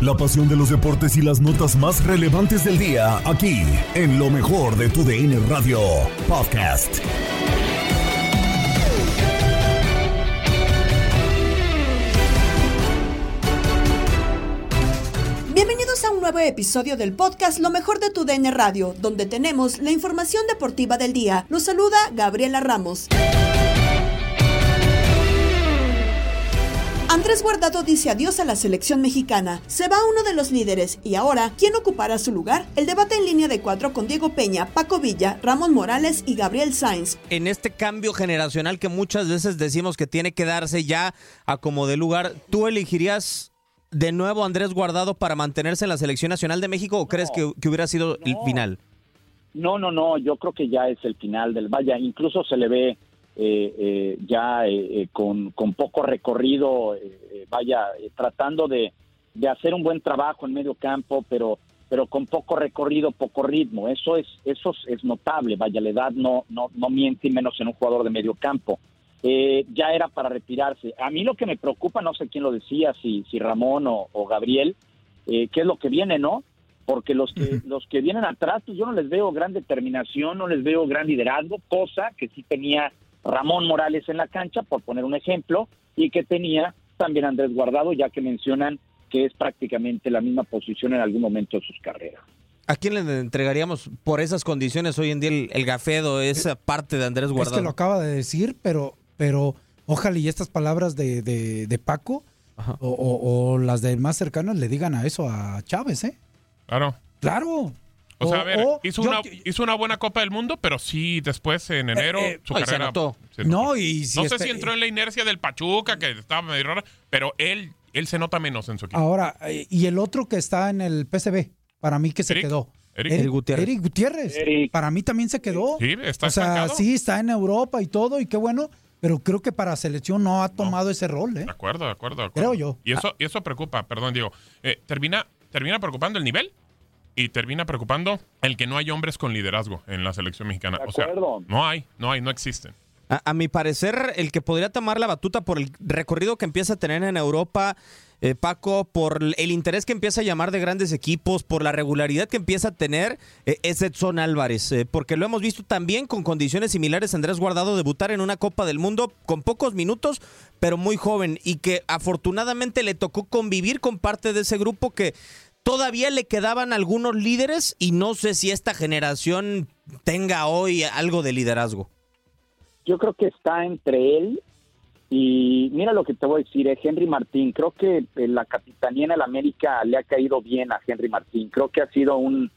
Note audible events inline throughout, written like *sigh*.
La pasión de los deportes y las notas más relevantes del día, aquí, en lo mejor de tu DN Radio Podcast. Bienvenidos a un nuevo episodio del podcast Lo mejor de tu DN Radio, donde tenemos la información deportiva del día. Los saluda Gabriela Ramos. Andrés Guardado dice adiós a la selección mexicana. Se va uno de los líderes y ahora, ¿quién ocupará su lugar? El debate en línea de cuatro con Diego Peña, Paco Villa, Ramón Morales y Gabriel Sainz. En este cambio generacional que muchas veces decimos que tiene que darse ya a como de lugar, ¿tú elegirías de nuevo a Andrés Guardado para mantenerse en la selección nacional de México o crees que, que hubiera sido el final? No, no, no, yo creo que ya es el final del vaya, incluso se le ve eh, eh, ya eh, con, con, poco recorrido, vaya, tratando de, de, hacer un buen trabajo en medio campo, pero pero con poco recorrido, poco ritmo. Eso es eso es notable, vaya, la edad no, no, no miente y menos en un jugador de medio campo. ya era para retirarse. A mí lo que me preocupa, no sé quién lo decía, si, si Ramón o, o Gabriel, qué es lo que viene, ¿no? porque los que los que vienen atrás, pues yo no les veo gran determinación, no les veo gran liderazgo, cosa que sí tenía Ramón Morales en la cancha, por poner un ejemplo, y que tenía también Andrés Guardado, ya que mencionan que es prácticamente la misma posición en algún momento de sus carreras. ¿A quién le entregaríamos por esas condiciones hoy en día el, gafedo, esa parte de Andrés Guardado? Es que lo acaba de decir, pero, pero ojalá y estas palabras de, de, Paco o, o, las de más cercanas le digan a eso a Chávez, ¿eh? Claro. Claro. O, sea, a ver, hizo, una, hizo una buena Copa del Mundo, pero sí, después en eh, enero eh, su carrera. no, y no sé si entró en la inercia del Pachuca, que estaba medio rara, pero él, él se nota menos en su equipo. Ahora, eh, y el otro que está en el PCB, para mí que se quedó. Eric, Gutiérrez. Eric Gutiérrez. Para mí también se quedó. Sí, está O sea, sí, está en Europa y todo, y qué bueno. Pero creo que para selección no ha tomado ese rol, ¿eh? De acuerdo, de acuerdo, de acuerdo. Creo yo. Y eso, y eso preocupa, perdón, Diego. termina, ¿Termina preocupando el nivel? Y termina preocupando el que no hay hombres con liderazgo en la selección mexicana. O sea, no hay, no hay, no existen. A, mi parecer, el que podría tomar la batuta por el recorrido que empieza a tener en Europa, eh, Paco, por el interés que empieza a llamar de grandes equipos, por la regularidad que empieza a tener, eh, es Edson Álvarez, eh, porque lo hemos visto también con condiciones similares Andrés Guardado debutar en una Copa del Mundo con pocos minutos, pero muy joven, y que afortunadamente le tocó convivir con parte de ese grupo que todavía le quedaban algunos líderes y no sé si esta generación tenga hoy algo de liderazgo. Yo creo que está entre él y mira lo que te voy a decir, eh, Henry Martín, creo que eh, la capitanía en el América le ha caído bien a Henry Martín, creo que ha sido un,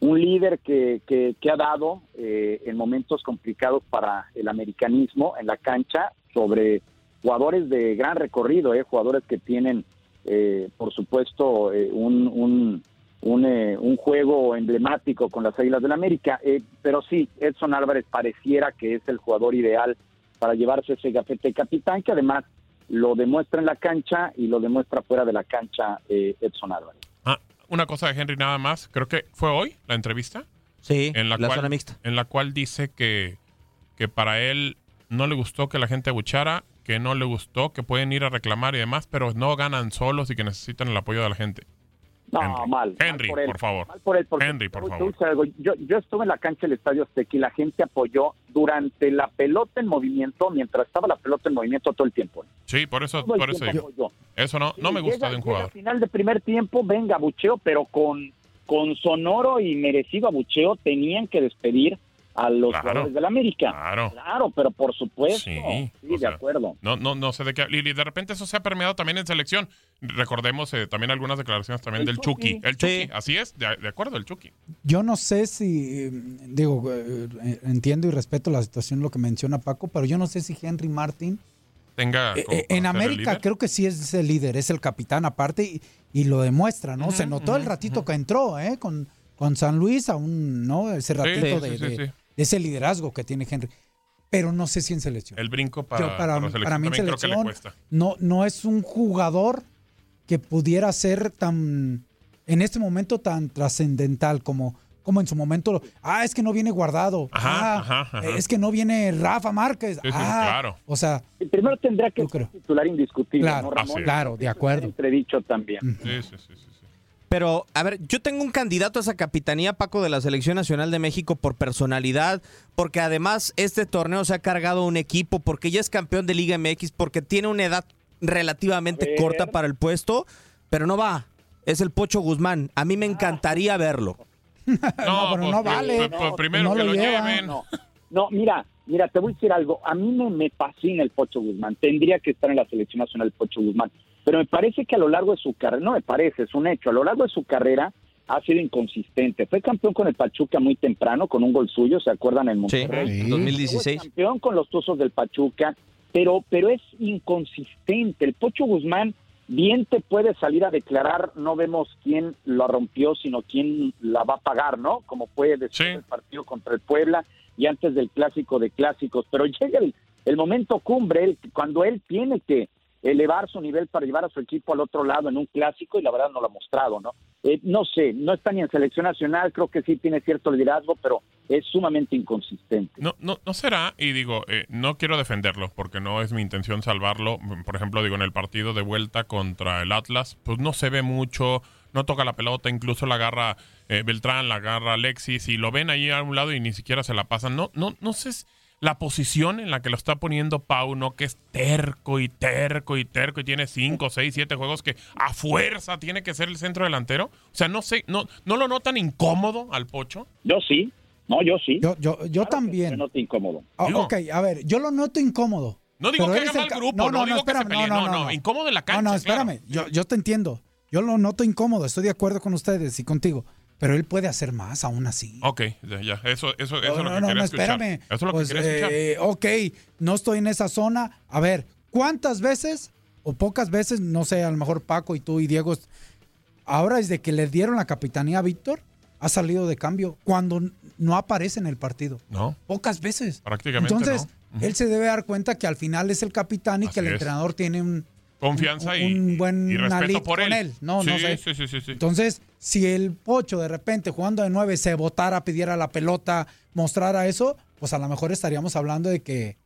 un líder que, que, ha dado eh, en momentos complicados para el americanismo en la cancha sobre jugadores de gran recorrido, eh, jugadores que tienen eh, por supuesto, eh, un, un, un, eh, un, juego emblemático con las Águilas del América. pero sí, Edson Álvarez pareciera que es el jugador ideal para llevarse ese gafete capitán, que además lo demuestra en la cancha y lo demuestra fuera de la cancha Edson Álvarez. Ah, una cosa de Henry nada más, creo que fue hoy la entrevista. Sí, en la, cual, zona mixta. En la cual dice que, que para él no le gustó que la gente abuchara que no le gustó, que pueden ir a reclamar y demás, pero no ganan solos y que necesitan el apoyo de la gente. No, mal. Henry, por, favor. Henry, por favor. Yo, yo estuve en la cancha del Estadio Azteca y la gente apoyó durante la pelota en movimiento, mientras estaba la pelota en movimiento todo el tiempo. Sí, por eso, por eso Eso no, no me gusta de un jugador. Al final de primer tiempo, venga, bucheo, pero con, con sonoro y merecido abucheo tenían que despedir a los jugadores del América. Claro. Claro, pero por supuesto. Sí, de acuerdo. No, no, no sé de qué. Y de repente eso se ha permeado también en selección. Recordemos eh, también algunas declaraciones también del Chucky. El Chucky, así es, de, acuerdo, el Chucky. Yo no sé si, digo, eh, entiendo y respeto la situación, lo que menciona Paco, pero yo no sé si Henry Martin. Tenga. Eh, en América creo que sí es el líder, es el capitán aparte y, lo demuestra, ¿no? se notó el ratito que entró, ¿eh? Con, con San Luis, aún, ¿no? Ese ratito de ese liderazgo que tiene Henry. Pero no sé si en selección. El brinco para, para, mí en selección No, no es un jugador que pudiera ser tan, en este momento, tan trascendental como, como en su momento. Ah, es que no viene guardado. ah, es que no viene Rafa Márquez. ah, claro. O sea. primero tendrá que ser titular indiscutible, claro, ¿no, Ramón? Claro, de acuerdo. Entredicho también. Sí, sí, sí. Pero, a ver, yo tengo un candidato a esa capitanía, Paco, de la Selección Nacional de México por personalidad, porque además este torneo se ha cargado un equipo, porque ya es campeón de Liga MX, porque tiene una edad relativamente corta para el puesto, pero no va. Es el Pocho Guzmán. A mí me encantaría verlo. *laughs* No, pero no pues, vale. Pues, pues, primero que lo, lleven. No, mira, mira, te voy a decir algo. A mí me, me fascina el Pocho Guzmán. Tendría que estar en la selección nacional el Pocho Guzmán. Pero me parece que a lo largo de su carrera, no me parece, es un hecho, a lo largo de su carrera ha sido inconsistente. Fue campeón con el Pachuca muy temprano, con un gol suyo, ¿se acuerdan? En Monterrey. Sí, 2016. Fue campeón con los Tuzos del Pachuca, pero, pero es inconsistente. El Pocho Guzmán bien te puede salir a declarar, no vemos quién lo rompió, sino quién la va a pagar, ¿no? Como puede decir el partido contra el Puebla y antes del clásico de clásicos, pero llega el, el momento cumbre, cuando él tiene que elevar su nivel para llevar a su equipo al otro lado en un clásico y la verdad no lo ha mostrado, ¿no? Eh, no sé, no está ni en selección nacional, creo que sí tiene cierto liderazgo, pero es sumamente inconsistente. No, no, no será, y digo, eh, no quiero defenderlo porque no es mi intención salvarlo. Por ejemplo, digo, en el partido de vuelta contra el Atlas, pues no se ve mucho, no toca la pelota, incluso la agarra eh, Beltrán, la agarra Alexis, y lo ven ahí a un lado y ni siquiera se la pasan. No, no, no sé la posición en la que lo está poniendo Pau, ¿no? Que es terco y terco y terco y tiene 5, 6, 7 juegos que a fuerza tiene que ser el centro delantero. O sea, no sé, ¿no, no lo notan incómodo al Pocho? Yo sí, no, yo sí. Yo, yo, yo también. Me noto incómodo. Ah, ok, a ver, yo lo noto incómodo. No digo que haga mal grupo, no, no, no, digo que se pelee, no, no, incómodo en la cancha. No, no, espérame, yo, yo te entiendo. Yo lo noto incómodo, estoy de acuerdo con ustedes y contigo. Pero él puede hacer más aún así. Ok, ya, Eso, eso, eso es lo que no, quería espérame. Eso es lo que pues, escuchar. Eh, ok, no estoy en esa zona. A ver, ¿cuántas veces o pocas veces, no sé, a lo mejor Paco y tú y Diego, ahora desde que le dieron la capitanía a Víctor, ha salido de cambio cuando no aparece en el partido. No. Pocas veces. Prácticamente Entonces, él se debe dar cuenta que al final es el capitán y que el entrenador tiene un, confianza y, un buen y respeto por él. No, no sé. Sí, sí, sí, Entonces, si el Pocho de repente jugando de nueve se votara, pidiera la pelota, mostrara eso, pues a lo mejor estaríamos hablando de que,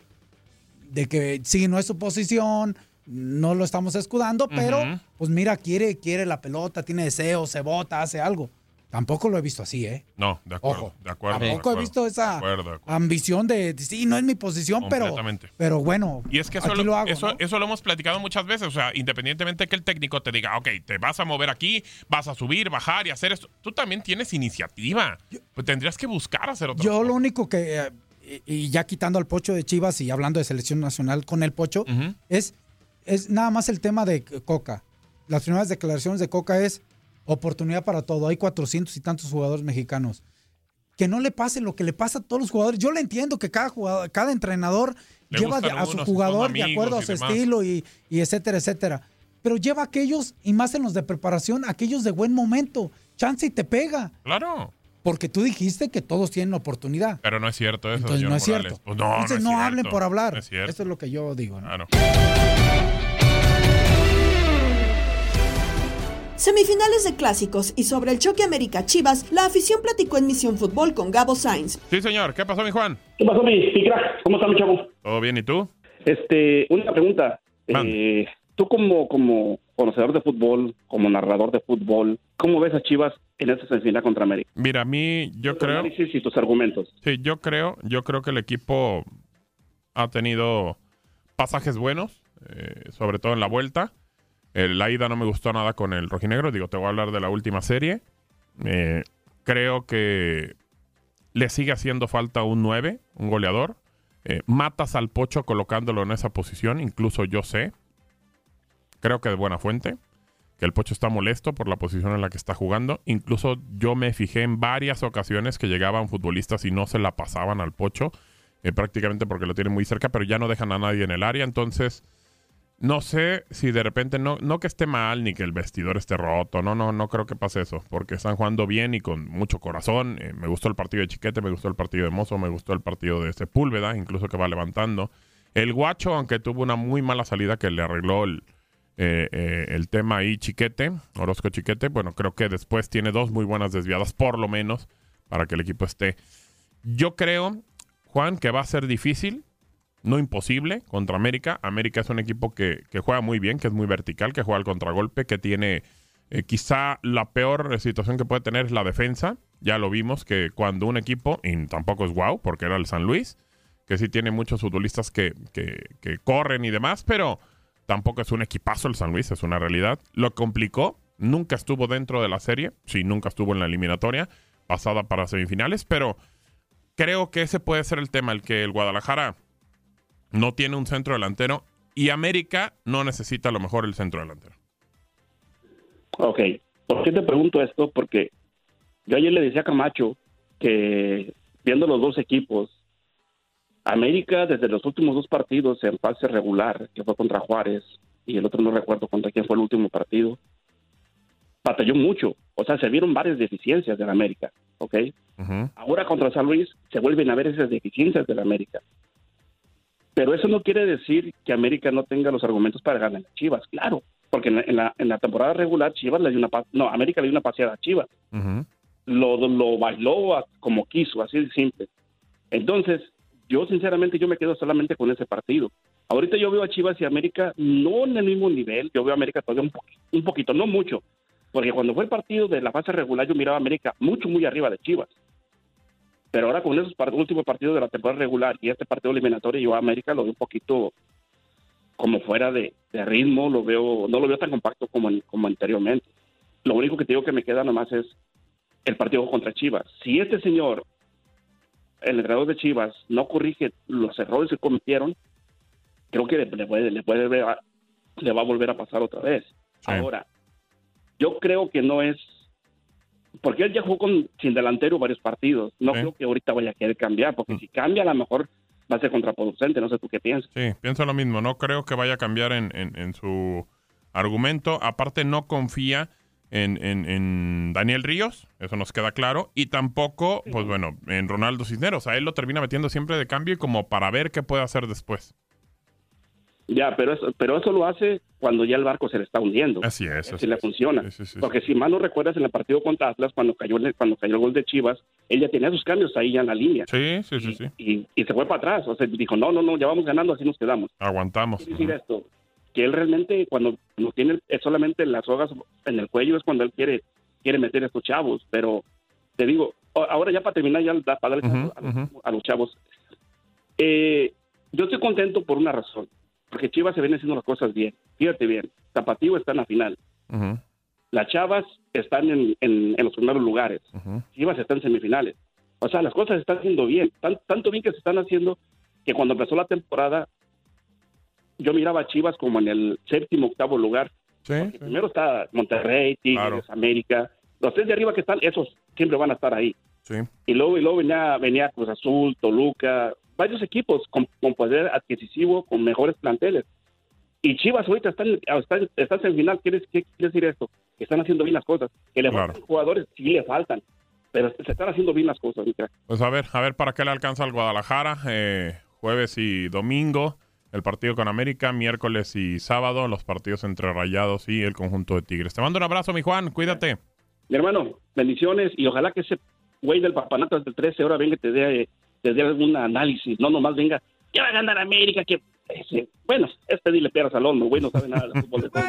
de que sí, no es su posición, no lo estamos escudando, pero pues mira, quiere, quiere la pelota, tiene deseo, se vota, hace algo. Tampoco lo he visto así, ¿eh? No, de acuerdo. de acuerdo tampoco he visto esa ambición de, sí, no es mi posición, pero, pero bueno. Y es que eso, lo, eso, lo hemos platicado muchas veces. O sea, independientemente que el técnico te diga, ok, te vas a mover aquí, vas a subir, bajar y hacer esto, tú también tienes iniciativa. pues tendrías que buscar hacer otra Yo lo único que, eh, y ya quitando al pocho de Chivas y hablando de selección nacional con el pocho, es, es nada más el tema de Coca. Las primeras declaraciones de Coca es oportunidad para todo. Hay 400 y tantos jugadores mexicanos. Que no le pase lo que le pasa a todos los jugadores. Yo le entiendo que cada jugador, cada entrenador lleva a su jugador de acuerdo a su estilo y, etcétera, etcétera. Pero lleva a aquellos, y más en los de preparación, aquellos de buen momento. Chance y te pega. Claro. Porque tú dijiste que todos tienen oportunidad. Pero no es cierto eso. Entonces no es cierto. Pues no, Entonces no, hablen por hablar. Eso es lo que yo digo. Claro. Semifinales de clásicos y sobre el choque América Chivas, la afición platicó en Misión Fútbol con Gabo Sainz. Sí, señor. ¿Qué pasó, mi Juan? ¿Qué pasó, mi, crack? ¿Cómo está, mi chavo? Todo bien, ¿y tú? Este, una pregunta. Eh, tú como, como conocedor de fútbol, como narrador de fútbol, ¿cómo ves a Chivas en esta semifinal contra América? Mira, a mí yo creo... Análisis y tus argumentos. Sí, yo creo, yo creo que el equipo ha tenido pasajes buenos, eh, sobre todo en la vuelta. La ida no me gustó nada con el rojinegro. Digo, te voy a hablar de la última serie. Eh, creo que le sigue haciendo falta un 9, un goleador. Eh, matas al Pocho colocándolo en esa posición, incluso yo sé. Creo que de buena fuente. Que el Pocho está molesto por la posición en la que está jugando. Incluso yo me fijé en varias ocasiones que llegaban futbolistas y no se la pasaban al Pocho. Eh, prácticamente porque lo tienen muy cerca, pero ya no dejan a nadie en el área. Entonces, no sé si de repente, no, no que esté mal ni que el vestidor esté roto, no, no, no creo que pase eso, porque están jugando bien y con mucho corazón. Eh, me gustó el partido de Chiquete, me gustó el partido de Mozo, me gustó el partido de Sepúlveda, incluso que va levantando. El Guacho, aunque tuvo una muy mala salida que le arregló el, eh, eh, el tema ahí Chiquete, Orozco Chiquete, bueno, creo que después tiene dos muy buenas desviadas, por lo menos, para que el equipo esté. Yo creo, Juan, que va a ser difícil no imposible contra América. América es un equipo que, juega muy bien, que es muy vertical, que juega al contragolpe, que tiene Eh, quizá la peor situación que puede tener es la defensa. Ya lo vimos que cuando un equipo, y tampoco es wow, porque era el San Luis, que sí tiene muchos futbolistas que, que, corren y demás, pero tampoco es un equipazo el San Luis, es una realidad. Lo complicó, nunca estuvo dentro de la serie, sí, nunca estuvo en la eliminatoria, pasada para semifinales, pero creo que ese puede ser el tema, el que el Guadalajara no tiene un centro delantero y América no necesita a lo mejor el centro delantero. Ok, ¿por qué te pregunto esto? Porque yo ayer le decía a Camacho que viendo los dos equipos, América desde los últimos dos partidos en fase regular, que fue contra Juárez, y el otro no recuerdo contra quién fue el último partido, batalló mucho. O sea, se vieron varias deficiencias de la América, ¿ok? Ahora contra San Luis se vuelven a ver esas deficiencias de la América. Pero eso no quiere decir que América no tenga los argumentos para ganar a Chivas, claro, porque en la, en la, temporada regular Chivas le dio una no, América le dio una paseada a Chivas. lo, lo bailó como quiso, así de simple. Entonces, yo sinceramente yo me quedo solamente con ese partido. Ahorita yo veo a Chivas y América no en el mismo nivel, yo veo a América todavía un, poquito, no mucho, porque cuando fue el partido de la fase regular yo miraba a América mucho, muy arriba de Chivas. Pero ahora con esos últimos partidos de la temporada regular y este partido eliminatorio, yo a América lo veo un poquito como fuera de, ritmo, lo veo, no lo veo tan compacto como, como anteriormente. Lo único que te digo que me queda nomás es el partido contra Chivas. Si este señor el entrenador de Chivas no corrige los errores que cometieron, creo que le, puede, le, puede le va a volver a pasar otra vez. Ahora, yo creo que no es porque él ya jugó con, sin delantero varios partidos. No creo que ahorita vaya a querer cambiar, porque mm. si cambia a lo mejor va a ser contraproducente. No sé tú qué piensas. Sí, pienso lo mismo. No creo que vaya a cambiar en, en su argumento. Aparte, no confía en, en, Daniel Ríos, eso nos queda claro, y tampoco, pues bueno, en Ronaldo Cisneros. A él lo termina metiendo siempre de cambio y como para ver qué puede hacer después. Ya, pero eso, pero eso lo hace cuando ya el barco se le está hundiendo. Así es. Así le funciona. Porque si mal no recuerdas en el partido contra Atlas, cuando cayó, cuando cayó el gol de Chivas, él ya tenía sus cambios ahí ya en la línea. Sí, sí, sí. Y, y, se fue para atrás. O sea, dijo, no, no, no, ya vamos ganando, así nos quedamos. Aguantamos. decir esto, que él realmente cuando no tiene solamente las sogas en el cuello es cuando él quiere quiere meter a estos chavos, pero te digo, ahora ya para terminar ya para darle a, los chavos, eh, yo estoy contento por una razón, porque Chivas se viene haciendo las cosas bien, fíjate bien, Zapatillo está en la final, las chavas están en, en, los primeros lugares, Chivas está en semifinales, o sea, las cosas se están haciendo bien, tanto bien que se están haciendo que cuando empezó la temporada yo miraba a Chivas como en el séptimo, octavo lugar. Primero está Monterrey, Tigres, América. Los tres de arriba que están, esos siempre van a estar ahí. Y luego, y luego venía, venía Cruz Azul, Toluca, varios equipos con, poder adquisitivo, con mejores planteles. Y Chivas ahorita están, están, están en final. ¿Qué quiere decir esto? Que están haciendo bien las cosas. Que le faltan jugadores, sí le faltan. Pero se están haciendo bien las cosas. Pues a ver, a ver para qué le alcanza al Guadalajara. Eh, jueves y domingo el partido con América, miércoles y sábado, los partidos entre Rayados y el conjunto de Tigres. Te mando un abrazo, mi Juan, cuídate. Mi hermano, bendiciones y ojalá que ese güey del papanatas del 13 ahora venga y te dé, te algún análisis, no nomás venga, que va a ganar América, que... bueno, este dile pierdas al hombre, güey no sabe nada de fútbol de todo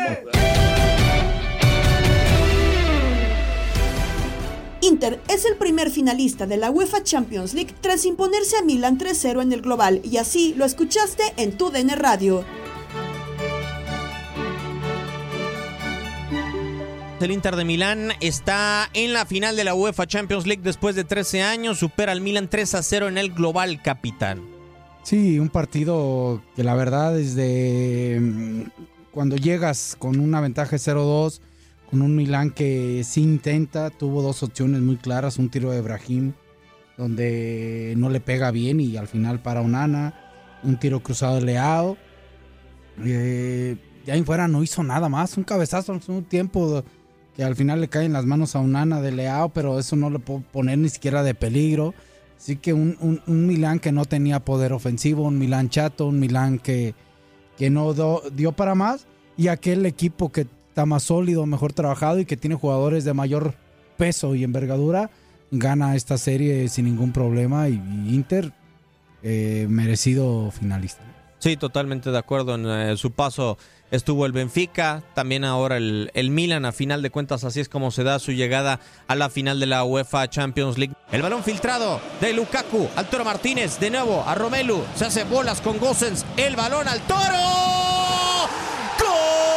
Inter es el primer finalista de la UEFA Champions League tras imponerse a Milan 3-0 en el global y así lo escuchaste en tu DN Radio. El Inter de Milán está en la final de la UEFA Champions League después de 13 años, supera al Milan 3 0 en el global capitán. Sí, un partido que la verdad desde mm, cuando llegas con una ventaja 0-2 con un Milán que sí intenta, tuvo dos opciones muy claras, un tiro de Brahim donde no le pega bien y al final para Onana, un tiro cruzado de Leao. Eh, en fuera no hizo nada más, un cabezazo en un tiempo que al final le cae en las manos a Onana de Leao, pero eso no le puedo poner ni siquiera de peligro. Así que un, un, Milán que no tenía poder ofensivo, un Milán chato, un Milán que, que no dio para más y aquel equipo que está más sólido, mejor trabajado y que tiene jugadores de mayor peso y envergadura, gana esta serie sin ningún problema y, Inter eh, merecido finalista. Sí, totalmente de acuerdo. En eh, su paso estuvo el Benfica, también ahora el, el, Milan. A final de cuentas, así es como se da su llegada a la final de la UEFA Champions League. El balón filtrado de Lukaku al Toro Martínez, de nuevo a Romelu. Se hace bolas con Gosens. El balón al Toro. en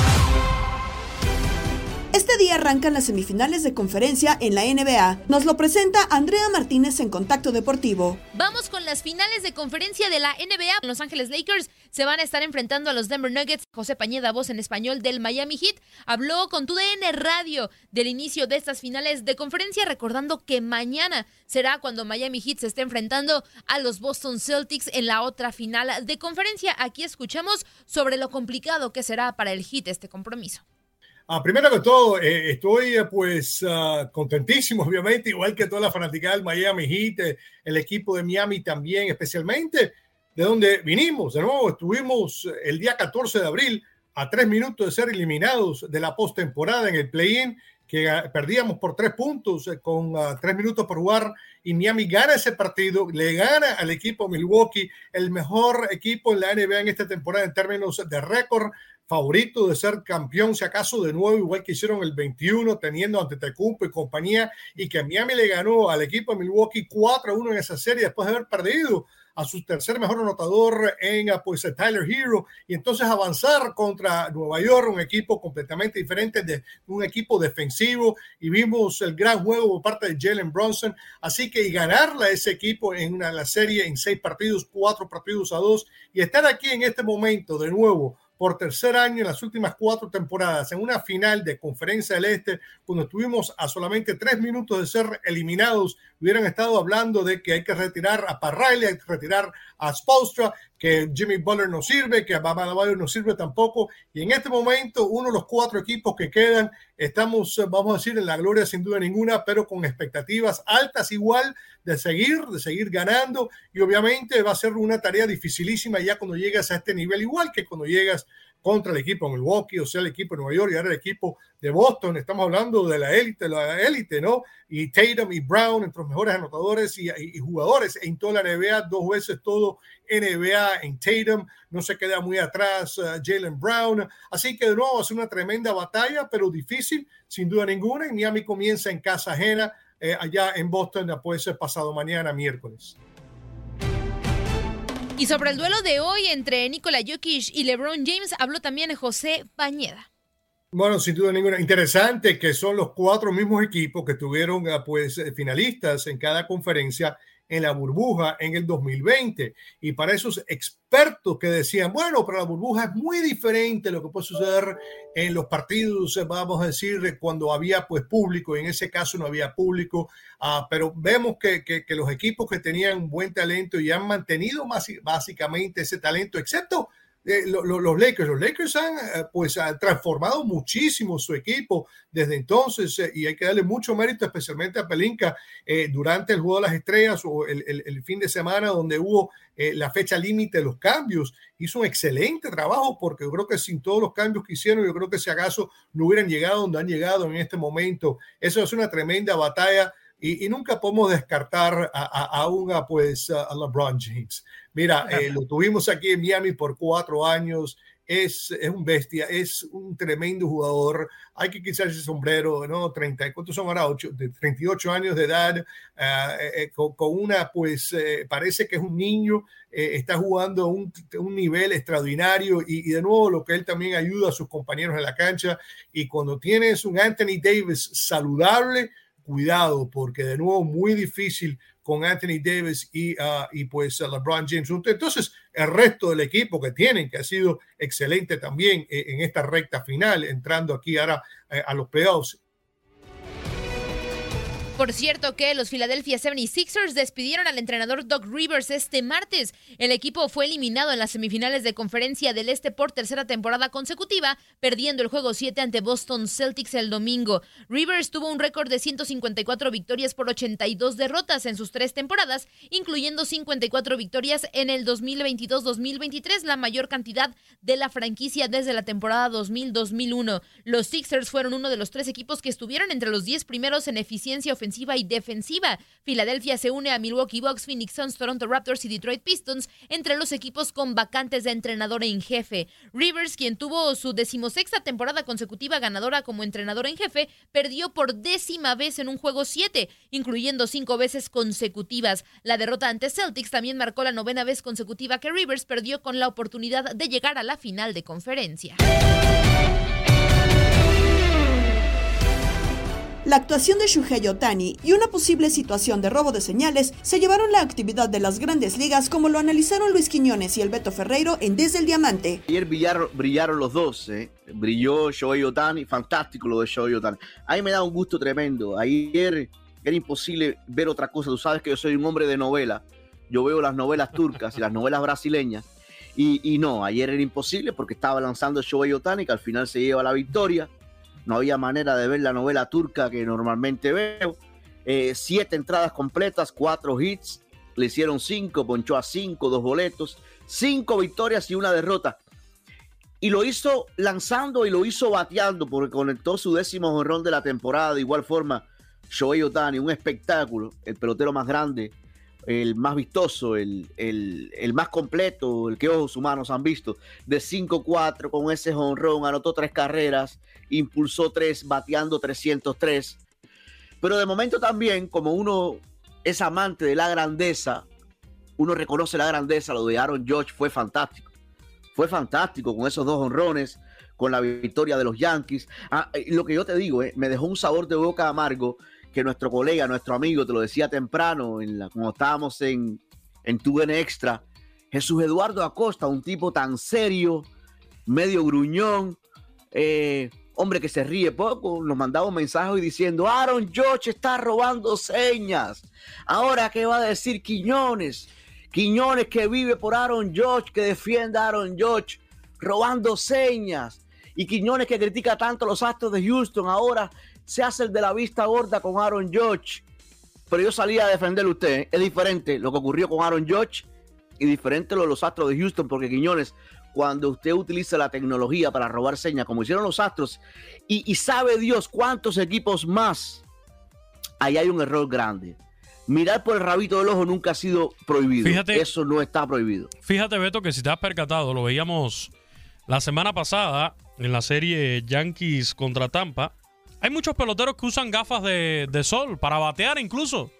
Este día arrancan las semifinales de conferencia en la NBA. Nos lo presenta Andrea Martínez en Contacto Deportivo. Vamos con las finales de conferencia de la NBA. Los Ángeles Lakers se van a estar enfrentando a los Denver Nuggets. José Pañeda, voz en español del Miami Heat, habló con tu DN Radio del inicio de estas finales de conferencia, recordando que mañana será cuando Miami Heat se esté enfrentando a los Boston Celtics en la otra final de conferencia. Aquí escuchamos sobre lo complicado que será para el Heat este compromiso. Ah, primero que todo, eh, estoy eh, pues ah, contentísimo, *laughs* obviamente, igual que toda la fanática del Miami Heat, eh, el equipo de Miami también, especialmente de donde vinimos. De nuevo, estuvimos el día 14 de abril a tres minutos de ser eliminados de la postemporada en el play-in, que ah, perdíamos por tres puntos con tres minutos por jugar y Miami gana ese partido, le gana al equipo Milwaukee, el mejor equipo en la NBA en esta temporada en términos de récord favorito de ser campeón, si acaso de nuevo, igual que hicieron el 21, teniendo ante Tecumpo y compañía, y que Miami le ganó al equipo de Milwaukee 4 a 1 en esa serie después de haber perdido a su tercer mejor anotador en pues, Tyler Hero y entonces avanzar contra Nueva York, un equipo completamente diferente de un equipo defensivo y vimos el gran juego por parte de Jalen Bronson, así que y ganarle a ese equipo en una, la serie en seis partidos, cuatro partidos a dos y estar aquí en este momento de nuevo por tercer año en las últimas cuatro temporadas. En una final de Conferencia del Este, cuando estuvimos a solamente tres minutos de ser eliminados, hubieran estado hablando de que hay que retirar a Parriley, hay que retirar a Spolstra, que Jimmy Butler no sirve, que Bama no sirve tampoco. Y en este momento, uno de los cuatro equipos que quedan, estamos, vamos a decir, en la gloria sin duda ninguna, pero con expectativas altas igual de seguir, de seguir ganando. Y obviamente va a ser una tarea dificilísima ya cuando llegas a este nivel, igual que cuando llegas contra el equipo de Milwaukee, o sea, el equipo de Nueva York y ahora el equipo de Boston. Estamos hablando de la élite, la élite, ¿no? Y Tatum y Brown, entre los mejores anotadores y, jugadores en toda la NBA, dos veces todo NBA en Tatum, no se queda muy atrás uh, Jalen Brown. Así que de nuevo es una tremenda batalla, pero difícil, sin duda ninguna. Y Miami comienza en casa ajena, eh, allá en Boston, puede ser pasado mañana, miércoles. Y sobre el duelo de hoy entre Nikola Jokic y LeBron James habló también José Pañeda. Bueno, sin duda ninguna. Interesante que son los cuatro mismos equipos que tuvieron ah, pues eh, finalistas en cada conferencia en la burbuja en el 2020. Y para esos expertos que decían, bueno, pero la burbuja es muy diferente lo que puede suceder en los partidos, vamos a decir, cuando había pues público, y en ese caso no había público, uh, pero vemos que, que, que, los equipos que tenían buen talento y han mantenido más, básicamente ese talento, excepto eh, los Lakers. Los Lakers han, eh, pues, han transformado muchísimo su equipo desde entonces eh, y hay que darle mucho mérito especialmente a Pelinka durante el Juego de las Estrellas o el, el, fin de semana donde hubo la fecha límite de los cambios. Hizo un excelente trabajo porque yo creo que sin todos los cambios que hicieron, yo creo que si acaso no hubieran llegado donde han llegado en este momento. Eso es una tremenda batalla y, nunca podemos descartar a, una, pues, a LeBron James. Mira, *laughs* eh, lo tuvimos aquí en Miami por cuatro años. Es, es, un bestia, es un tremendo jugador. Hay que quitarse ese sombrero, ¿no? 30, ¿cuántos son ahora? 8, de 38 años de edad, ah, eh, eh, con, una, pues, parece que es un niño, está jugando un, un nivel extraordinario y, y, de nuevo lo que él también ayuda a sus compañeros en la cancha. Y cuando tienes un Anthony Davis saludable, cuidado, porque de nuevo muy difícil con Anthony Davis y, uh, y pues LeBron James. Entonces, el resto del equipo que tienen, que ha sido excelente también eh, en esta recta final, entrando aquí ahora eh, a los playoffs, por cierto que los Philadelphia 76ers despidieron al entrenador Doc Rivers este martes. El equipo fue eliminado en las semifinales de conferencia del Este por tercera temporada consecutiva, perdiendo el juego 7 ante Boston Celtics el domingo. Rivers tuvo un récord de 154 victorias por 82 derrotas en sus tres temporadas, incluyendo 54 victorias en el 2022-2023, la mayor cantidad de la franquicia desde la temporada 2000-2001. Los Sixers fueron uno de los tres equipos que estuvieron entre los 10 primeros en eficiencia ofensiva y defensiva. Filadelfia se une a Milwaukee Bucks, Phoenix Suns, Toronto Raptors y Detroit Pistons entre los equipos con vacantes de entrenador en jefe. Rivers, quien tuvo su decimosexta temporada consecutiva ganadora como entrenador en jefe, perdió por décima vez en un juego 7, incluyendo cinco veces consecutivas. La derrota ante Celtics también marcó la novena vez consecutiva que Rivers perdió con la oportunidad de llegar a la final de conferencia. La actuación de Shuhei Otani y una posible situación de robo de señales se llevaron la actividad de las grandes ligas como lo analizaron Luis Quiñones y el Beto Ferreiro en Desde el Diamante. Ayer brillaron, los dos, ¿eh? brilló Shohei Otani, fantástico lo de Shohei Otani. A mí me da un gusto tremendo. Ayer era imposible ver otra cosa. Tú sabes que yo soy un hombre de novela. Yo veo las novelas turcas y las novelas brasileñas. Y, y no, ayer era imposible porque estaba lanzando Shohei Otani, que al final se lleva la victoria no había manera de ver la novela turca que normalmente veo. Eh, siete entradas completas, cuatro hits, le hicieron cinco, ponchó a cinco, dos boletos, cinco victorias y una derrota. Y lo hizo lanzando y lo hizo bateando porque conectó su décimo jonrón de la temporada. De igual forma, Shohei Otani, un espectáculo, el pelotero más grande, el más vistoso, el, el más completo, el que ojos humanos han visto, de 5-4 con ese jonrón, anotó tres carreras, impulsó tres, bateando 303. Pero de momento también, como uno es amante de la grandeza, uno reconoce la grandeza, lo de Aaron George fue fantástico. Fue fantástico con esos dos honrones, con la victoria de los Yankees. Ah, lo que yo te digo, eh, me dejó un sabor de boca amargo que nuestro colega, nuestro amigo, te lo decía temprano, en la, cuando estábamos en, en Extra, Jesús Eduardo Acosta, un tipo tan serio, medio gruñón, eh, hombre que se ríe poco, nos mandaba un mensaje diciendo, Aaron George está robando señas. Ahora, ¿qué va a decir Quiñones? Quiñones que vive por Aaron George, que defiende a Aaron George, robando señas. Y Quiñones que critica tanto los actos de Houston, ahora se hace el de la vista gorda con Aaron George. Pero yo salí a defenderle a usted. ¿eh? Es diferente lo que ocurrió con Aaron George y diferente lo de los Astros de Houston, porque Quiñones cuando usted utiliza la tecnología para robar señas, como hicieron los Astros, y, sabe Dios cuántos equipos más, ahí hay un error grande. Mirar por el rabito del ojo nunca ha sido prohibido. Fíjate, Eso no está prohibido. Fíjate, Beto, que si te has percatado, lo veíamos la semana pasada en la serie Yankees contra Tampa. Hay muchos peloteros que usan gafas de, de sol para batear incluso.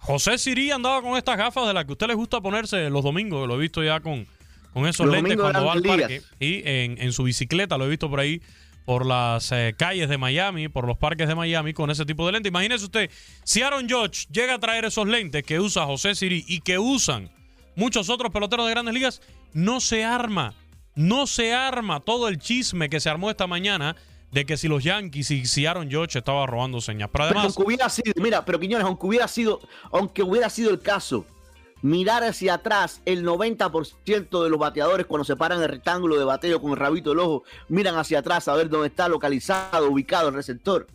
José Sirí andaba con estas gafas de las que a usted les gusta ponerse los domingos, lo he visto ya con, con esos lentes cuando va al parque. Y en, su bicicleta, lo he visto por ahí, por las eh, calles de Miami, por los parques de Miami, con ese tipo de lentes. Imagínese usted, si Aaron George llega a traer esos lentes que usa José Siri y que usan muchos otros peloteros de grandes ligas, no se arma. No se arma todo el chisme que se armó esta mañana de que si los Yankees y si Aaron George estaba robando señas. Pero además. hubiera sido, mira, pero Quiñones, aunque hubiera sido, aunque hubiera sido el caso mirar hacia atrás, el 90% de los bateadores cuando se paran el rectángulo de bateo con el rabito del ojo, miran hacia atrás a ver dónde está localizado, ubicado el receptor.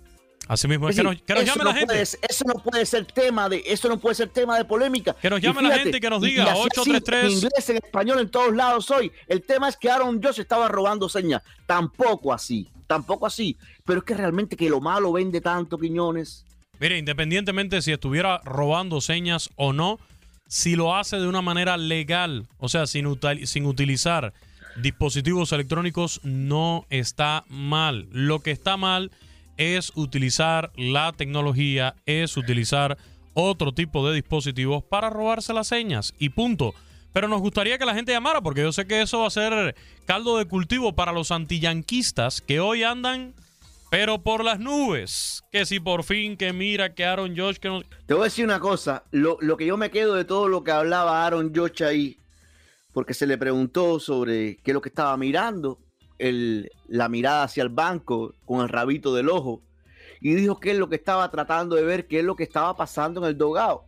Así mismo, es que, nos, llame la gente. eso no puede ser tema de, eso no puede ser tema de polémica. Que nos llame la gente que nos diga 833. En inglés, en español, en todos lados hoy. El tema es que Aaron Josh estaba robando señas. Tampoco así, tampoco así. Pero es que realmente que lo malo vende tanto, Quiñones. Mire, independientemente si estuviera robando señas o no, si lo hace de una manera legal, o sea, sin, sin utilizar dispositivos electrónicos, no está mal. Lo que está mal es utilizar la tecnología, es utilizar otro tipo de dispositivos para robarse las señas y punto. Pero nos gustaría que la gente llamara porque yo sé que eso va a ser caldo de cultivo para los antiyanquistas que hoy andan pero por las nubes. Que si por fin que mira que Aaron Josh que no... Te voy a decir una cosa, lo, lo que yo me quedo de todo lo que hablaba Aaron Josh ahí, porque se le preguntó sobre qué es lo que estaba mirando el, la mirada hacia el banco con el rabito del ojo y dijo que es lo que estaba tratando de ver, qué es lo que estaba pasando en el dogado.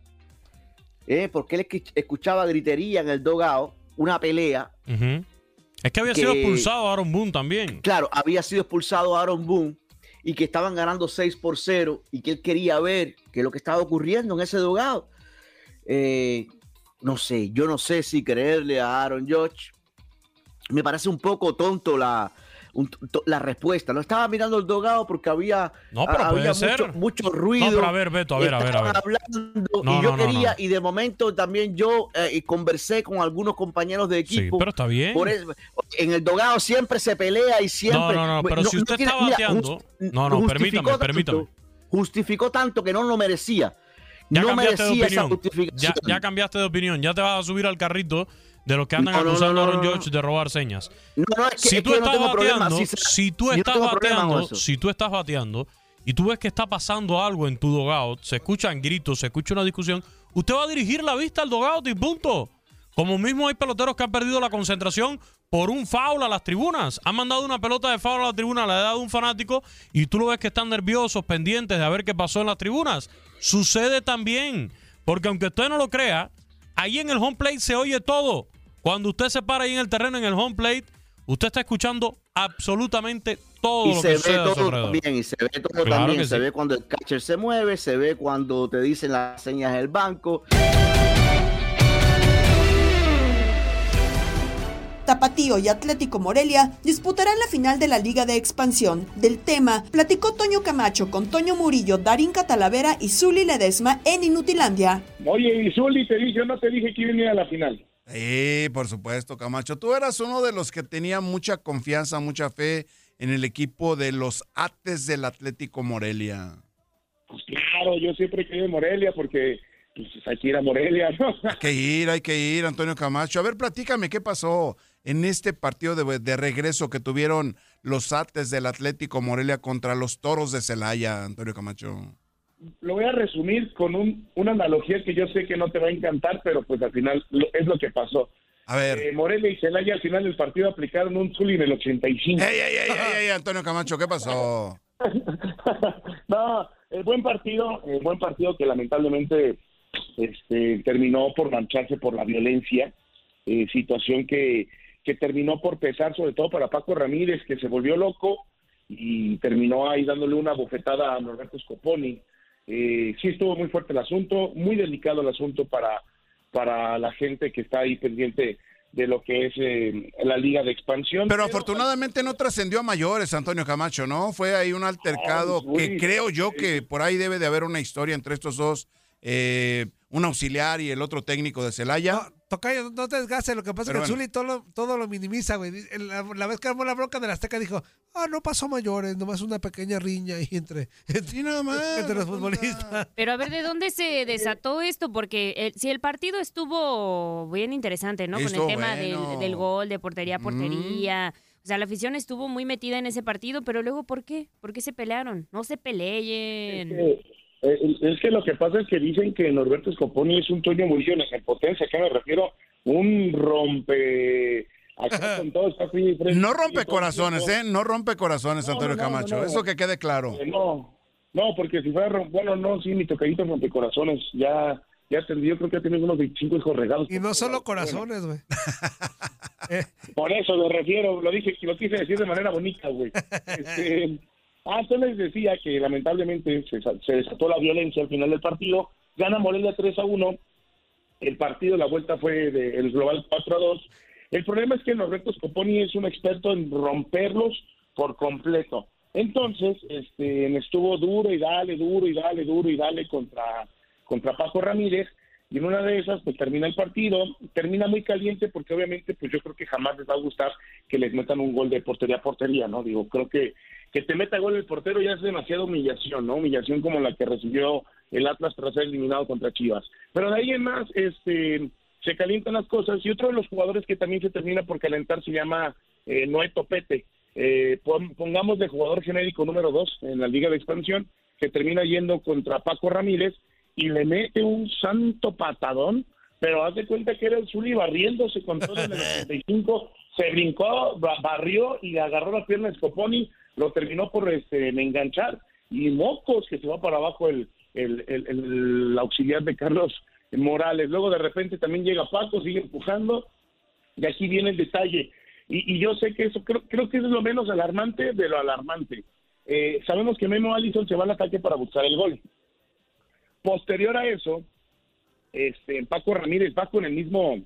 Eh, porque él escuchaba gritería en el dogado, una pelea. Es que había sido expulsado Aaron Boone también. Claro, había sido expulsado Aaron Boone y que estaban ganando 6 por 0 y que él quería ver qué es lo que estaba ocurriendo en ese dogado. Eh, no sé, yo no sé si creerle a Aaron Judge me parece un poco tonto la, la respuesta. No estaba mirando el dogado porque había, no, pero había mucho, mucho, ruido. No, pero a ver, Beto, a ver, a ver, a ver. y yo quería, y de momento también yo eh, conversé con algunos compañeros de equipo. Sí, pero está bien. en el dogado siempre se pelea y siempre. No, no, no, pero si usted está bateando. no, no, permítame, permítame. Justificó tanto que no lo merecía. Ya no merecía de opinión. esa justificación. Ya, ya cambiaste de opinión. Ya te vas a subir al carrito de los que andan acusando a Aaron George de robar señas. si, tú estás bateando, si, tú estás bateando, si tú estás bateando y tú ves que está pasando algo en tu dogout, se escuchan gritos, se escucha una discusión, usted va a dirigir la vista al dogout y punto. Como mismo hay peloteros que han perdido la concentración por un foul a las tribunas. Han mandado una pelota de foul a la tribuna a la edad de un fanático y tú lo ves que están nerviosos, pendientes de a ver qué pasó en las tribunas. Sucede también, porque aunque usted no lo crea, ahí en el home plate se oye todo. Cuando usted se para ahí en el terreno, en el home plate, usted está escuchando absolutamente todo lo que sucede todo también, y se ve todo también. Se ve cuando el catcher se mueve, se ve cuando te dicen las señas del banco. Tapatío y Atlético Morelia disputarán la final de la Liga de Expansión. Del tema, platicó Toño Camacho con Toño Murillo, Darín Catalavera y Zuli Ledesma en Inutilandia. Oye, y Zuli, te dije, yo no te dije que iba a la final. Sí, por supuesto, Camacho. Tú eras uno de los que tenía mucha confianza, mucha fe en el equipo de los Ates del Atlético Morelia. Pues claro, yo siempre he en Morelia porque pues, hay que ir a Morelia, ¿no? Hay que ir, hay que ir, Antonio Camacho. A ver, platícame qué pasó en este partido de, de regreso que tuvieron los Ates del Atlético Morelia contra los Toros de Celaya, Antonio Camacho lo voy a resumir con un, una analogía que yo sé que no te va a encantar, pero pues al final es lo que pasó. A ver. Eh, Morelia y Celaya al final del partido aplicaron un Zuli en el 85. ¡Ey, ey, ey, ey, Antonio Camacho, qué pasó? *laughs* no, el buen partido, el buen partido que lamentablemente este, terminó por mancharse por la violencia, eh, situación que, que terminó por pesar sobre todo para Paco Ramírez, que se volvió loco y terminó ahí dándole una bofetada a Norberto Scoponi. Eh, sí estuvo muy fuerte el asunto, muy delicado el asunto para, para la gente que está ahí pendiente de lo que es eh, la liga de expansión. Pero, afortunadamente no trascendió a mayores, Antonio Camacho, ¿no? Fue ahí un altercado que creo yo que por ahí debe de haber una historia entre estos dos, eh, un auxiliar y el otro técnico de Celaya. Tocayo, no te desgastes. Lo que pasa es que Zuli todo, todo, lo minimiza, güey. La, vez que armó la bronca de la Azteca dijo, ah, no pasó mayores, nomás una pequeña riña ahí entre, entre, nada más, entre los futbolistas. Pero a ver, ¿de dónde se *laughs* desató esto? Porque eh, si el partido estuvo bien interesante, ¿no? Con el tema del, gol, de portería a portería. O sea, la afición estuvo muy metida en ese partido, pero luego, ¿por qué? ¿Por qué se pelearon? No se peleen. Eh, es que lo que pasa es que dicen que Norberto Scoponi es un Toño Murillo en potencia, que me refiero un rompe no rompe corazones, ¿eh? No rompe corazones, Antonio Camacho. Eso que quede claro. Eh, no, no, porque si fuera, bueno, no, sí, mi tocadito rompe corazones. Ya ya yo creo que tiene unos 25 hijos regados. Y no solo corazones, güey. *laughs* Por eso me refiero, lo dije, lo quise decir de manera bonita, güey. Este, *laughs* ah, entonces decía que lamentablemente se, desató la violencia al final del partido, gana Morelia 3 a 1, el partido, la vuelta fue del global 4 a 2. El problema es que en los retos Coponi es un experto en romperlos por completo. Entonces, este, estuvo duro y dale, duro y dale, duro y dale contra, contra Paco Ramírez y en una de esas pues termina el partido, termina muy caliente porque obviamente pues yo creo que jamás les va a gustar que les metan un gol de portería a portería, ¿no? Digo, creo que que te meta gol el portero ya es demasiada humillación, ¿no? Humillación como la que recibió el Atlas tras ser eliminado contra Chivas. Pero de ahí en más, este, se calientan las cosas y otro de los jugadores que también se termina por calentar se llama eh, Noé Topete. Eh, pongamos de jugador genérico número dos en la Liga de Expansión, que termina yendo contra Paco Ramírez y le mete un santo patadón, pero haz de cuenta que era el Zuli barriéndose con todo en el *laughs* 85, se brincó, barrió y agarró la pierna de Scoponi, lo terminó por este, enganchar y mocos que se va para abajo el, el, el, auxiliar de Carlos Morales. Luego de repente también llega Paco, sigue empujando y aquí viene el detalle. Y, yo sé que eso, creo, creo que es lo menos alarmante de lo alarmante. Eh, sabemos que Memo Allison se va al ataque para buscar el gol. Posterior a eso, este, Paco Ramírez va con el mismo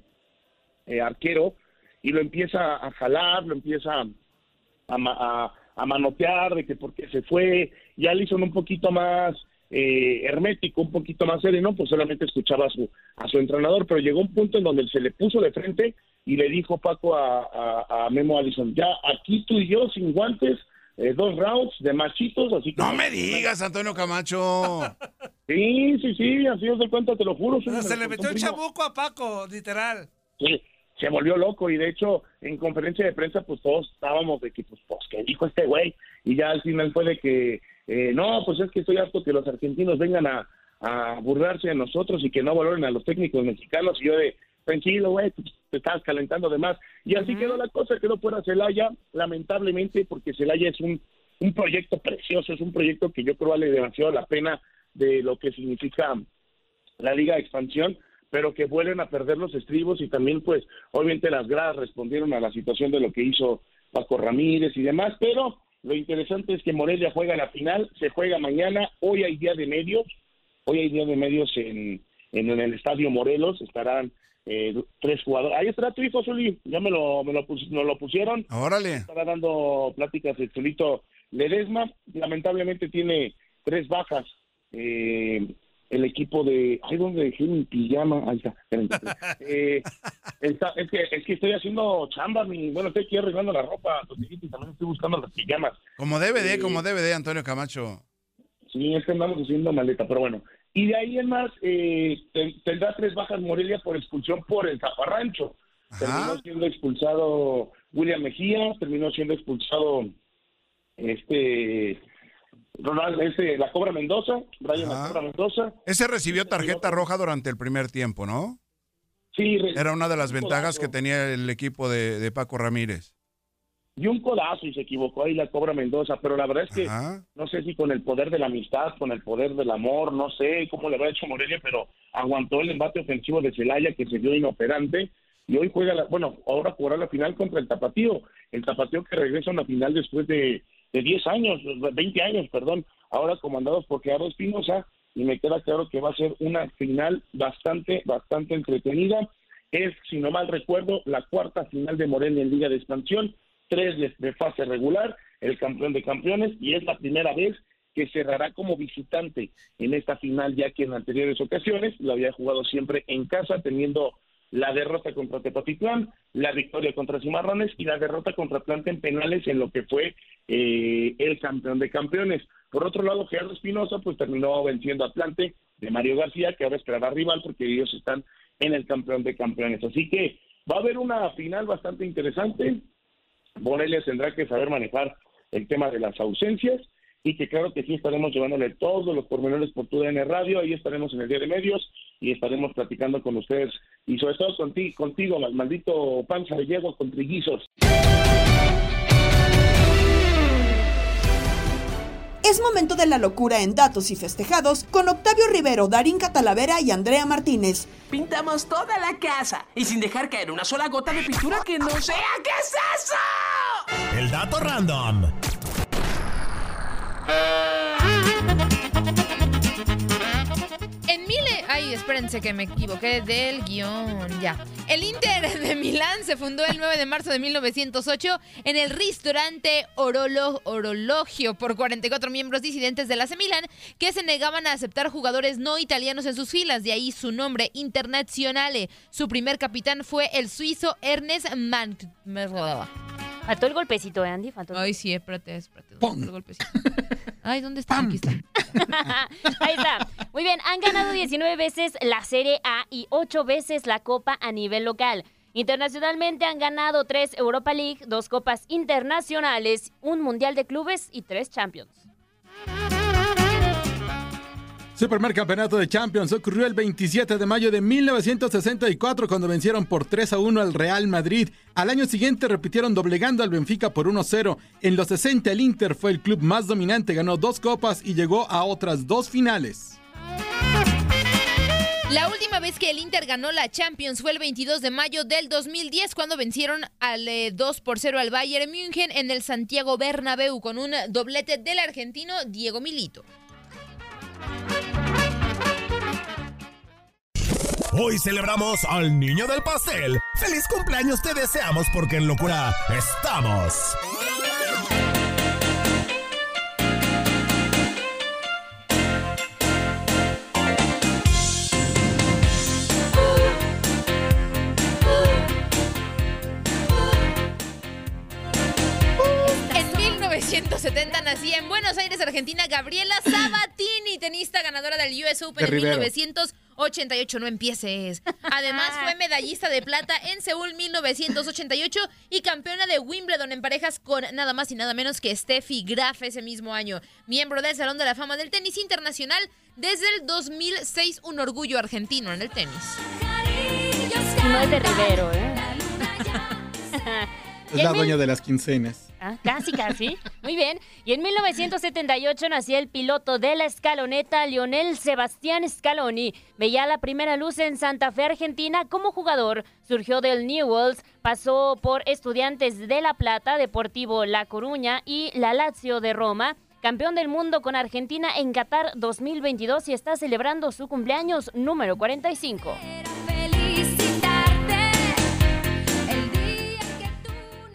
eh, arquero y lo empieza a jalar, lo empieza a, a, manotear de que por qué se fue. Ya le hizo un poquito más eh, hermético, un poquito más sereno, pues solamente escuchaba a su, a su entrenador, pero llegó un punto en donde se le puso de frente y le dijo Paco a, a Memo Allison, ya aquí tú y yo sin guantes eh, dos rounds de machitos, así que... No me digas, Antonio Camacho. *laughs* sí, sí, sí, así os doy cuenta, te lo juro. se le metió el chabuco a Paco, literal. Sí, se volvió loco y de hecho en conferencia de prensa pues todos estábamos de que pues, pues ¿qué dijo este güey? Y ya al final fue de que, eh, no, pues es que estoy harto que los argentinos vengan a, a burlarse de nosotros y que no valoren a los técnicos mexicanos y yo de, tranquilo, güey, te estabas calentando de más. Y así quedó la cosa, quedó fuera Celaya, lamentablemente, porque Celaya es un, un proyecto precioso, es un proyecto que yo creo vale demasiado la pena de lo que significa la Liga de Expansión, pero que vuelven a perder los estribos y también, pues, obviamente las gradas respondieron a la situación de lo que hizo Paco Ramírez y demás, pero lo interesante es que Morelia juega la final, se juega mañana, hoy hay día de medios, hoy hay día de medios en, en, en el Estadio Morelos, estarán eh, tres jugadores. Ahí está tu hijo, Zuli. Ya me lo, me lo, lo pusieron. Órale. Estaba dando pláticas el Zulito Ledesma. Lamentablemente tiene tres bajas. Eh, el equipo de. Ay, ¿dónde dejé mi pijama? Ahí está. *laughs* Eh, está es, que, es que estoy haciendo chamba. Mi, bueno, estoy aquí arreglando la ropa. Y también estoy buscando las pijamas. Como DVD, como DVD, Antonio Camacho. Sí, es que andamos haciendo maleta, pero bueno. Y de ahí en más, eh, tendrá tres bajas Morelia por expulsión por el zaparrancho. Terminó siendo expulsado William Mejía, terminó siendo expulsado este Ronald, ese, la Cobra Mendoza, Brian la Cobra Mendoza. Ese recibió tarjeta roja durante el primer tiempo, ¿no? Sí. Era una de las ventajas que tenía el equipo de Paco Ramírez y un codazo y se equivocó ahí la Cobra Mendoza, pero la verdad es que no sé si con el poder de la amistad, con el poder del amor, no sé cómo le va hecho Morelia, pero aguantó el embate ofensivo de Celaya que se vio inoperante y hoy juega, la, bueno, ahora jugará la final contra el Tapatío, el Tapatío que regresa a una final después de, de 10 años, 20 años, perdón, ahora comandados por Gerardo Espinosa y me queda claro que va a ser una final bastante, bastante entretenida. Es, si no mal recuerdo, la cuarta final de Morelia en Liga de Expansión tres de, fase regular, el campeón de campeones, y es la primera vez que cerrará como visitante en esta final, ya que en anteriores ocasiones lo había jugado siempre en casa, teniendo la derrota contra Tepatitlán, la victoria contra Cimarrones y la derrota contra Atlante en penales en lo que fue eh, el campeón de campeones. Por otro lado, Gerardo Espinosa pues terminó venciendo a Atlante de Mario García, que ahora esperará rival porque ellos están en el campeón de campeones. Así que va a haber una final bastante interesante. Morelia tendrá que saber manejar el tema de las ausencias y que claro que sí estaremos llevándole todos los pormenores por tu DN Radio, ahí estaremos en el día de medios y estaremos platicando con ustedes y sobre todo contigo, contigo maldito panza de con triguizos. Es momento de la locura en datos y festejados con Octavio Rivero, Darín Catalavera y Andrea Martínez. Pintamos toda la casa y sin dejar caer una sola gota de pintura que no sea. ¿Qué es eso? El dato random. En espérense que me equivoqué del guion, ya. El Inter *laughs* de Milán se fundó el 9 de marzo de 1908 en el restaurante Orolo, Orologio por 44 miembros disidentes de la AC Milán que se negaban a aceptar jugadores no italianos en sus filas, de ahí su nombre Internazionale. Su primer capitán fue el suizo Ernest Mann. Faltó el golpecito, ¿eh, Andy? Faltó Ay, sí, espérate, espérate. ¿dónde está el golpecito? Ay, ¿dónde está? Aquí está. *laughs* Ahí está. Muy bien, han ganado 19 veces la Serie A y 8 veces la Copa a nivel local. Internacionalmente han ganado 3 Europa League, 2 Copas Internacionales, un Mundial de Clubes y 3 Champions. Su primer campeonato de Champions ocurrió el 27 de mayo de 1964 cuando vencieron por 3 a 1 al Real Madrid. Al año siguiente repitieron doblegando al Benfica por 1-0. En los 60 el Inter fue el club más dominante, ganó dos copas y llegó a otras dos finales. La última vez que el Inter ganó la Champions fue el 22 de mayo del 2010 cuando vencieron al 2 por 0 al Bayern München en el Santiago Bernabéu con un doblete del argentino Diego Milito. Hoy celebramos al niño del pastel. ¡Feliz cumpleaños te deseamos porque en locura estamos! En 1970 nacía en Buenos Aires, Argentina, Gabriela Sabatini, tenista ganadora del US Open De en Rivero. 1988. No empieces. *laughs* Además, fue medallista de plata en Seúl 1988 y campeona de Wimbledon en parejas con nada más y nada menos que Steffi Graf ese mismo año. Miembro del Salón de la Fama del Tenis Internacional desde el 2006, un orgullo argentino en el tenis. No es de Rivero, ¿eh? Es la dueña de las quincenas. Ah, casi, casi. Muy bien. Y en 1978 nació el piloto de la escaloneta, Lionel Sebastián Scaloni. Veía la primera luz en Santa Fe, Argentina, como jugador. Surgió del Newells, pasó por Estudiantes de La Plata, Deportivo La Coruña y la Lazio de Roma. Campeón del mundo con Argentina en Qatar 2022 y está celebrando su cumpleaños número 45.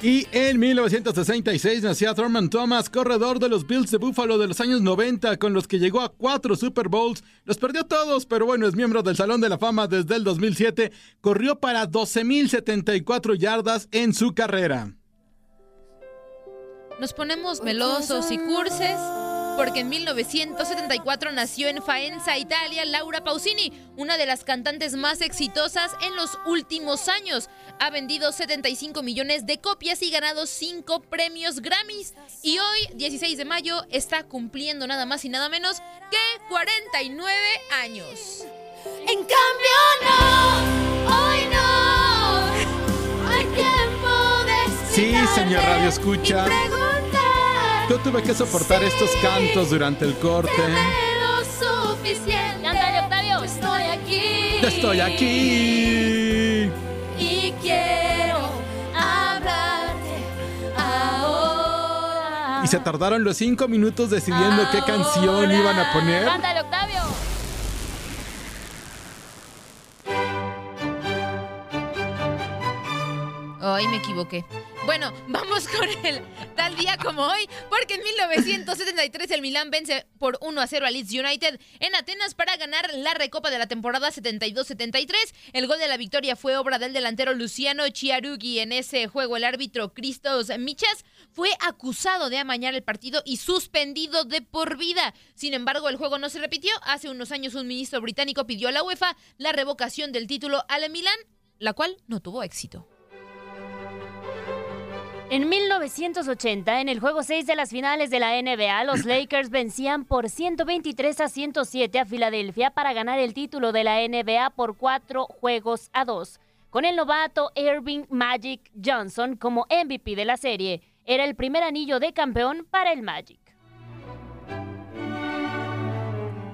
Y en 1966 nació Thurman Thomas, corredor de los Bills de Buffalo de los años 90, con los que llegó a cuatro Super Bowls. Los perdió todos, pero bueno, es miembro del Salón de la Fama desde el 2007. Corrió para 12.074 yardas en su carrera. Nos ponemos melosos y curses porque en 1974 nació en Faenza, Italia, Laura Pausini, una de las cantantes más exitosas en los últimos años. Ha vendido 75 millones de copias y ganado 5 premios Grammys. Y hoy, 16 de mayo, está cumpliendo nada más y nada menos que 49 años. En cambio no, hoy no, hay tiempo de Sí, señor Radio Escucha. Yo tuve que soportar estos cantos durante el corte. lo suficiente. Cántale, Octavio. Estoy aquí. Ya estoy aquí. Y quiero hablarte ahora. Y se tardaron los cinco minutos decidiendo qué canción iban a poner. Cántale, Octavio. Ay, me equivoqué. Bueno, *laughs* vamos con el tal día como hoy, porque en 1973 el Milán vence por 1 a 0 al Leeds United en Atenas para ganar la recopa de la temporada 72-73. El gol de la victoria fue obra del delantero Luciano Chiarugi. En ese juego, el árbitro Cristos Michas fue acusado de amañar el partido y suspendido de por vida. Sin embargo, el juego no se repitió. Hace unos años un ministro británico pidió a la UEFA la revocación del título al Milán, la cual no tuvo éxito. En 1980, en el juego 6 de las finales de la NBA, los *clears throat* Lakers vencían por 123 a 107 a Filadelfia para ganar el título de la NBA por cuatro juegos a dos. Con el novato Irving Magic Johnson como MVP de la serie, era el primer anillo de campeón para el Magic.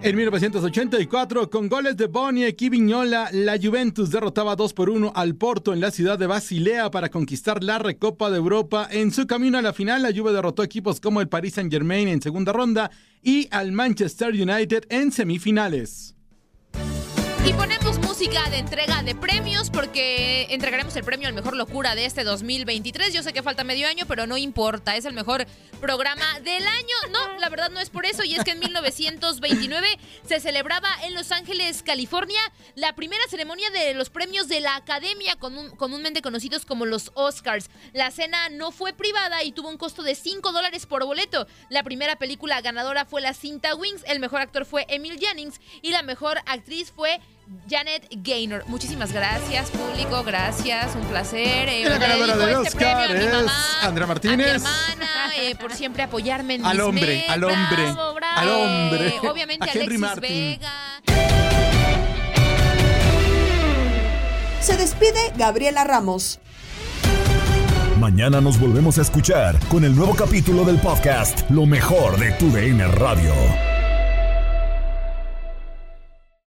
En 1984, con goles de Boni y Vignola, la Juventus derrotaba 2 por 1 al Porto en la ciudad de Basilea para conquistar la Recopa de Europa. En su camino a la final, la Juve derrotó equipos como el Paris Saint-Germain en segunda ronda y al Manchester United en semifinales. Y ponemos música de entrega de premios porque entregaremos el premio al mejor locura de este 2023. Yo sé que falta medio año, pero no importa, es el mejor programa del año. No, la verdad no es por eso, y es que en 1929 se celebraba en Los Ángeles, California, la primera ceremonia de los premios de la Academia, comúnmente conocidos como los Oscars. La cena no fue privada y tuvo un costo de 5 dólares por boleto. La primera película ganadora fue la cinta Wings, el mejor actor fue Emil Jennings y la mejor actriz fue Janet Gaynor. Muchísimas gracias, público. Gracias, un placer. Eh, la ganadora del este Oscar es Andrea Martínez. A mi hermana, eh, por siempre apoyarme en al mis hombre, metas. al hombre, bravo, bravo. al hombre. Eh, *laughs* obviamente a Henry Alexis Martin. Vega. Se despide Gabriela Ramos. Mañana nos volvemos a escuchar con el nuevo capítulo del podcast Lo mejor de tu DN Radio.